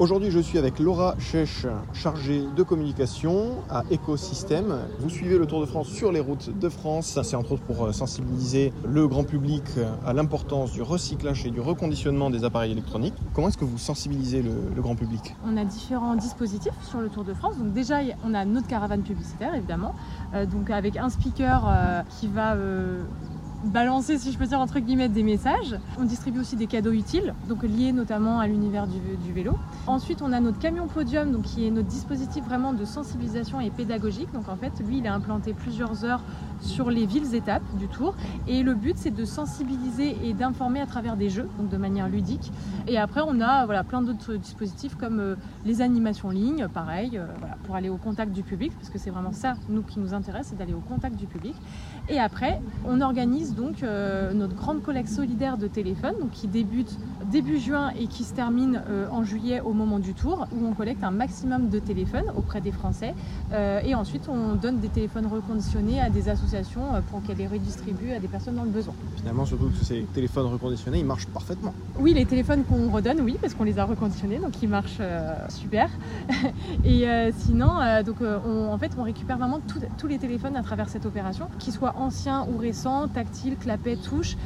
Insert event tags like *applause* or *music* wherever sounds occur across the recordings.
Aujourd'hui, je suis avec Laura Chèche, chargée de communication à Écosystème. Vous suivez le Tour de France sur les routes de France. C'est entre autres pour euh, sensibiliser le grand public à l'importance du recyclage et du reconditionnement des appareils électroniques. Comment est-ce que vous sensibilisez le, grand public? On a différents dispositifs sur le Tour de France. Donc déjà, on a notre caravane publicitaire, évidemment, euh, donc avec un speaker euh, qui va euh, balancer, si je peux dire, entre guillemets, des messages. On distribue aussi des cadeaux utiles, donc liés notamment à l'univers du, vélo. Ensuite, on a notre camion podium, donc qui est notre dispositif vraiment de sensibilisation et pédagogique. Donc en fait, lui, il est implanté plusieurs heures sur les villes étapes du tour. Et le but, c'est de sensibiliser et d'informer à travers des jeux, donc de manière ludique. Et après, on a voilà, plein d'autres dispositifs comme euh, les animations en ligne, pareil, euh, pour aller au contact du public, parce que c'est vraiment ça, nous, qui nous intéresse, c'est d'aller au contact du public. Et après, on organise donc euh, notre grande collecte solidaire de téléphones, qui débute début juin et qui se termine en juillet au moment du tour, où on collecte un maximum de téléphones auprès des Français. Et ensuite, on donne des téléphones reconditionnés à des associations euh, pour qu'elles les redistribuent à des personnes dans le besoin. Finalement, surtout que ces téléphones reconditionnés, ils marchent parfaitement. Oui, les téléphones qu'on redonne, oui, parce qu'on les a reconditionnés, donc ils marchent euh, super. *laughs* et euh, sinon, euh, donc, on, en fait, on récupère vraiment tout, tous les téléphones à travers cette opération, qu'ils soient anciens ou récents, tactiles, clapets, touches.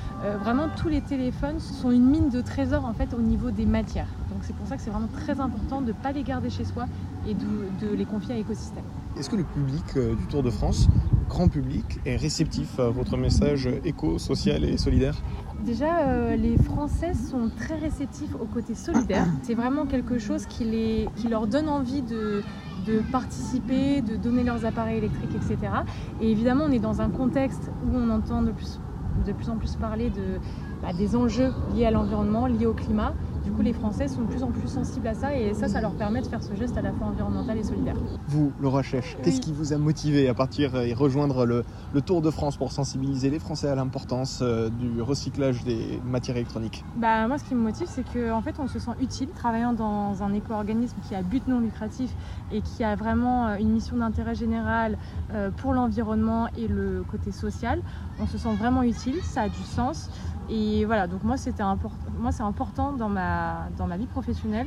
vraiment, tous les téléphones sont une mine de trésors en fait au niveau des matières. Donc c'est pour ça que c'est vraiment très important de ne pas les garder chez soi et de, de les confier à l'écosystème. Est-ce que le public du Tour de France, grand public, est réceptif à votre message éco, social et solidaire Déjà, euh, les Français sont très réceptifs au côté solidaire. *clears throat* C'est vraiment quelque chose qui, les, qui leur donne envie de, de participer, de donner leurs appareils électriques, etc. Et évidemment, on est dans un contexte où on entend de plus, de plus en plus parler de, bah, des enjeux liés à l'environnement, liés au climat. Du coup, les Français sont de plus en plus sensibles à ça et ça, ça leur permet de faire ce geste à la fois environnemental et solidaire. Vous, Laura Chèche, qu'est-ce qui vous a motivé à partir et rejoindre le, le, Tour de France pour sensibiliser les Français à l'importance euh, du recyclage des matières électroniques? Bah, Moi, ce qui me motive, c'est qu'en en fait, on se sent utile travaillant dans un éco-organisme qui a but non lucratif et qui a vraiment euh, une mission d'intérêt général euh, pour l'environnement et le côté social. On se sent vraiment utile, ça a du sens. Et voilà, donc moi, c'était important. Moi, c'est important dans ma, dans ma vie professionnelle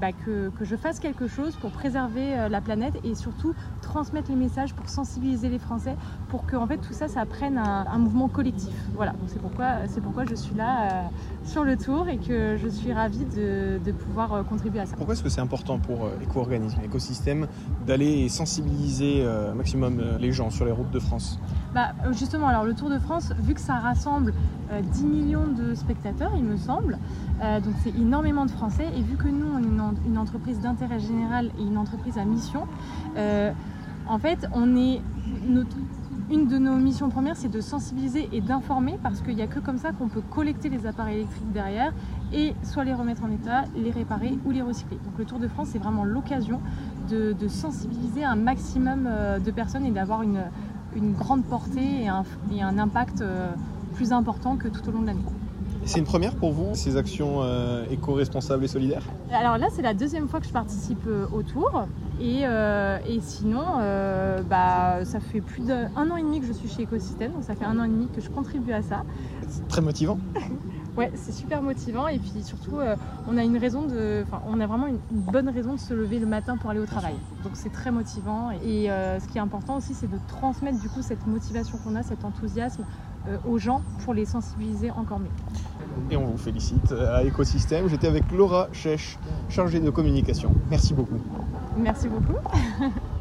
bah, que, que, je fasse quelque chose pour préserver euh, la planète et surtout transmettre les messages pour sensibiliser les Français pour que en fait tout ça ça prenne un, un mouvement collectif. Voilà, donc c'est pourquoi c'est pourquoi je suis là euh, sur le tour et que je suis ravie de, de pouvoir euh, contribuer à ça. Pourquoi est-ce que c'est important pour euh, l'éco-organisme, l'écosystème d'aller sensibiliser euh, maximum les gens sur les routes de France? Bah, justement, alors le Tour de France, vu que ça rassemble 10 millions de spectateurs, il me semble, donc c'est énormément de Français et vu que nous on est une, entreprise d'intérêt général et une entreprise à mission, en fait, on est notre, une de nos missions premières, c'est de sensibiliser et d'informer parce qu'il n'y a que comme ça qu'on peut collecter les appareils électriques derrière et soit les remettre en état, les réparer ou les recycler. Donc le Tour de France, c'est vraiment l'occasion de, sensibiliser un maximum euh, de personnes et d'avoir une, grande portée et un, impact euh, plus important que tout au long de l'année. C'est une première pour vous, ces actions euh, éco-responsables et solidaires? Alors là, c'est la deuxième fois que je participe euh, au tour. Et, euh, et sinon, bah, ça fait plus d'un an et demi que je suis chez Écosystème. Donc ça fait un an et demi que je contribue à ça. C'est très motivant. *laughs* ouais, c'est super motivant. Et puis surtout, on a une raison de. On a vraiment une, une, bonne raison de se lever le matin pour aller au travail. Donc c'est très motivant. Et ce qui est important aussi, c'est de transmettre du coup cette motivation qu'on a, cet enthousiasme aux gens pour les sensibiliser encore mieux. Et on vous félicite à Écosystème. J'étais avec Laura Chèche, chargée de communication. Merci beaucoup. Merci beaucoup. *laughs*